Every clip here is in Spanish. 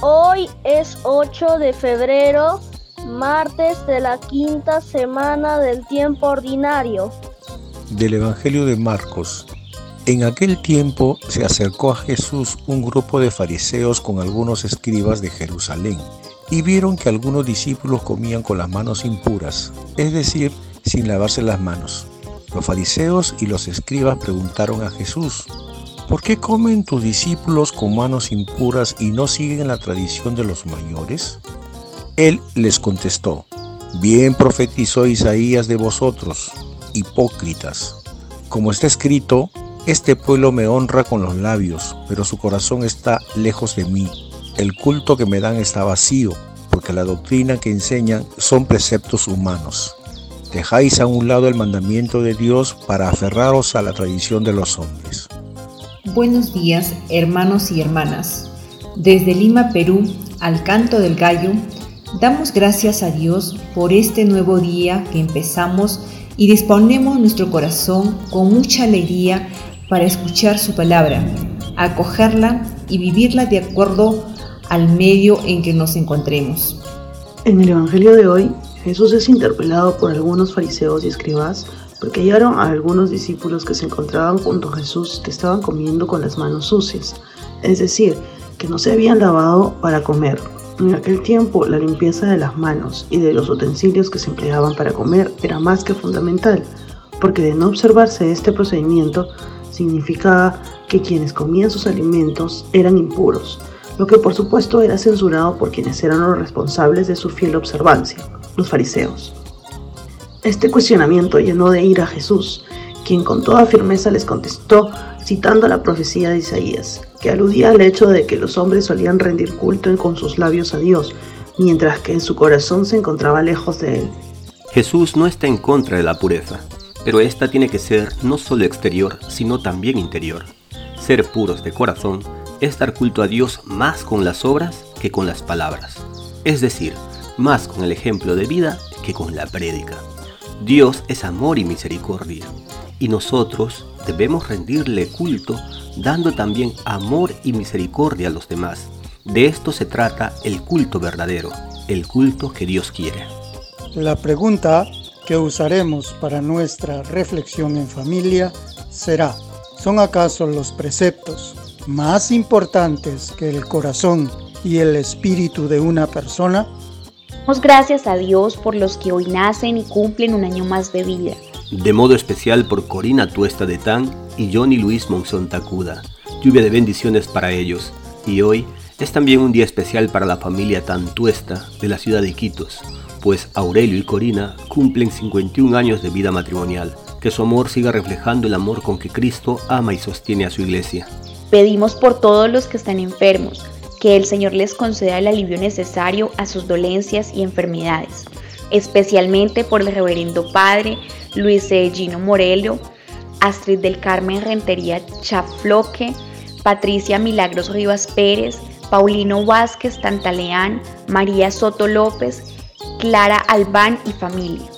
Hoy es 8 de febrero, martes de la quinta semana del tiempo ordinario. Del Evangelio de Marcos. En aquel tiempo se acercó a Jesús un grupo de fariseos con algunos escribas de Jerusalén y vieron que algunos discípulos comían con las manos impuras, es decir, sin lavarse las manos. Los fariseos y los escribas preguntaron a Jesús, ¿por qué comen tus discípulos con manos impuras y no siguen la tradición de los mayores? Él les contestó, bien profetizó Isaías de vosotros, hipócritas. Como está escrito, este pueblo me honra con los labios, pero su corazón está lejos de mí. El culto que me dan está vacío, porque la doctrina que enseñan son preceptos humanos. Dejáis a un lado el mandamiento de Dios para aferraros a la tradición de los hombres. Buenos días, hermanos y hermanas. Desde Lima, Perú, al canto del gallo, damos gracias a Dios por este nuevo día que empezamos y disponemos nuestro corazón con mucha alegría para escuchar su palabra, acogerla y vivirla de acuerdo al medio en que nos encontremos. En el Evangelio de hoy, Jesús es interpelado por algunos fariseos y escribas porque hallaron a algunos discípulos que se encontraban junto a Jesús que estaban comiendo con las manos sucias, es decir, que no se habían lavado para comer. En aquel tiempo la limpieza de las manos y de los utensilios que se empleaban para comer era más que fundamental, porque de no observarse este procedimiento significaba que quienes comían sus alimentos eran impuros, lo que por supuesto era censurado por quienes eran los responsables de su fiel observancia, los fariseos. Este cuestionamiento llenó de ira a Jesús, quien con toda firmeza les contestó citando la profecía de Isaías, que aludía al hecho de que los hombres solían rendir culto con sus labios a Dios, mientras que en su corazón se encontraba lejos de él. Jesús no está en contra de la pureza, pero esta tiene que ser no solo exterior, sino también interior. Ser puros de corazón es dar culto a Dios más con las obras que con las palabras, es decir, más con el ejemplo de vida que con la prédica. Dios es amor y misericordia, y nosotros debemos rendirle culto dando también amor y misericordia a los demás. De esto se trata el culto verdadero, el culto que Dios quiere. La pregunta que usaremos para nuestra reflexión en familia será, ¿son acaso los preceptos más importantes que el corazón y el espíritu de una persona? Damos gracias a Dios por los que hoy nacen y cumplen un año más de vida. De modo especial por Corina Tuesta de Tan y Johnny Luis Monzón Tacuda. Lluvia de bendiciones para ellos. Y hoy es también un día especial para la familia Tantuesta de la ciudad de Iquitos, pues Aurelio y Corina cumplen 51 años de vida matrimonial. Que su amor siga reflejando el amor con que Cristo ama y sostiene a su iglesia. Pedimos por todos los que están enfermos que el Señor les conceda el alivio necesario a sus dolencias y enfermedades, especialmente por el reverendo Padre Luis. Gino Morello, Astrid del Carmen Rentería Chafloque, Patricia Milagros Rivas Pérez, Paulino Vázquez Tantaleán, María Soto López, Clara Albán y familia.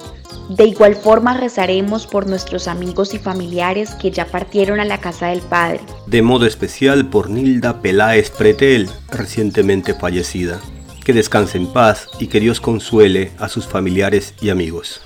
De igual forma rezaremos por nuestros amigos y familiares que ya partieron a la casa del Padre. De modo especial por Nilda Peláez Pretel, recientemente fallecida. Que descanse en paz y que Dios consuele a sus familiares y amigos.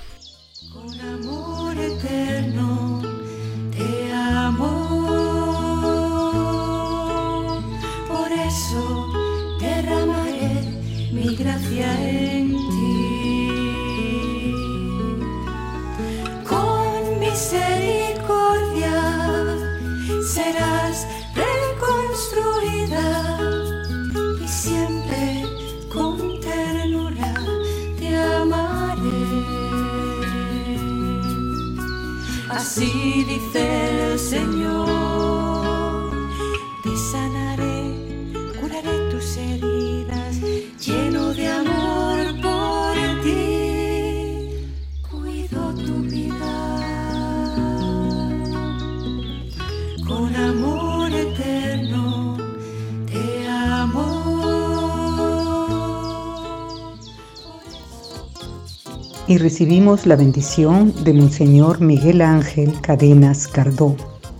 Y recibimos la bendición de Monseñor Miguel Ángel Cadenas Cardó,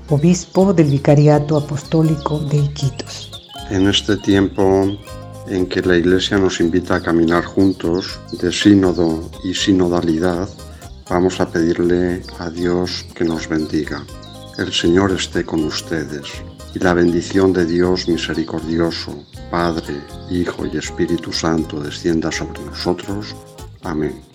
obispo del Vicariato Apostólico de Iquitos. En este tiempo en que la Iglesia nos invita a caminar juntos de sínodo y sinodalidad, vamos a pedirle a Dios que nos bendiga. El Señor esté con ustedes y la bendición de Dios misericordioso, Padre, Hijo y Espíritu Santo descienda sobre nosotros. Amén.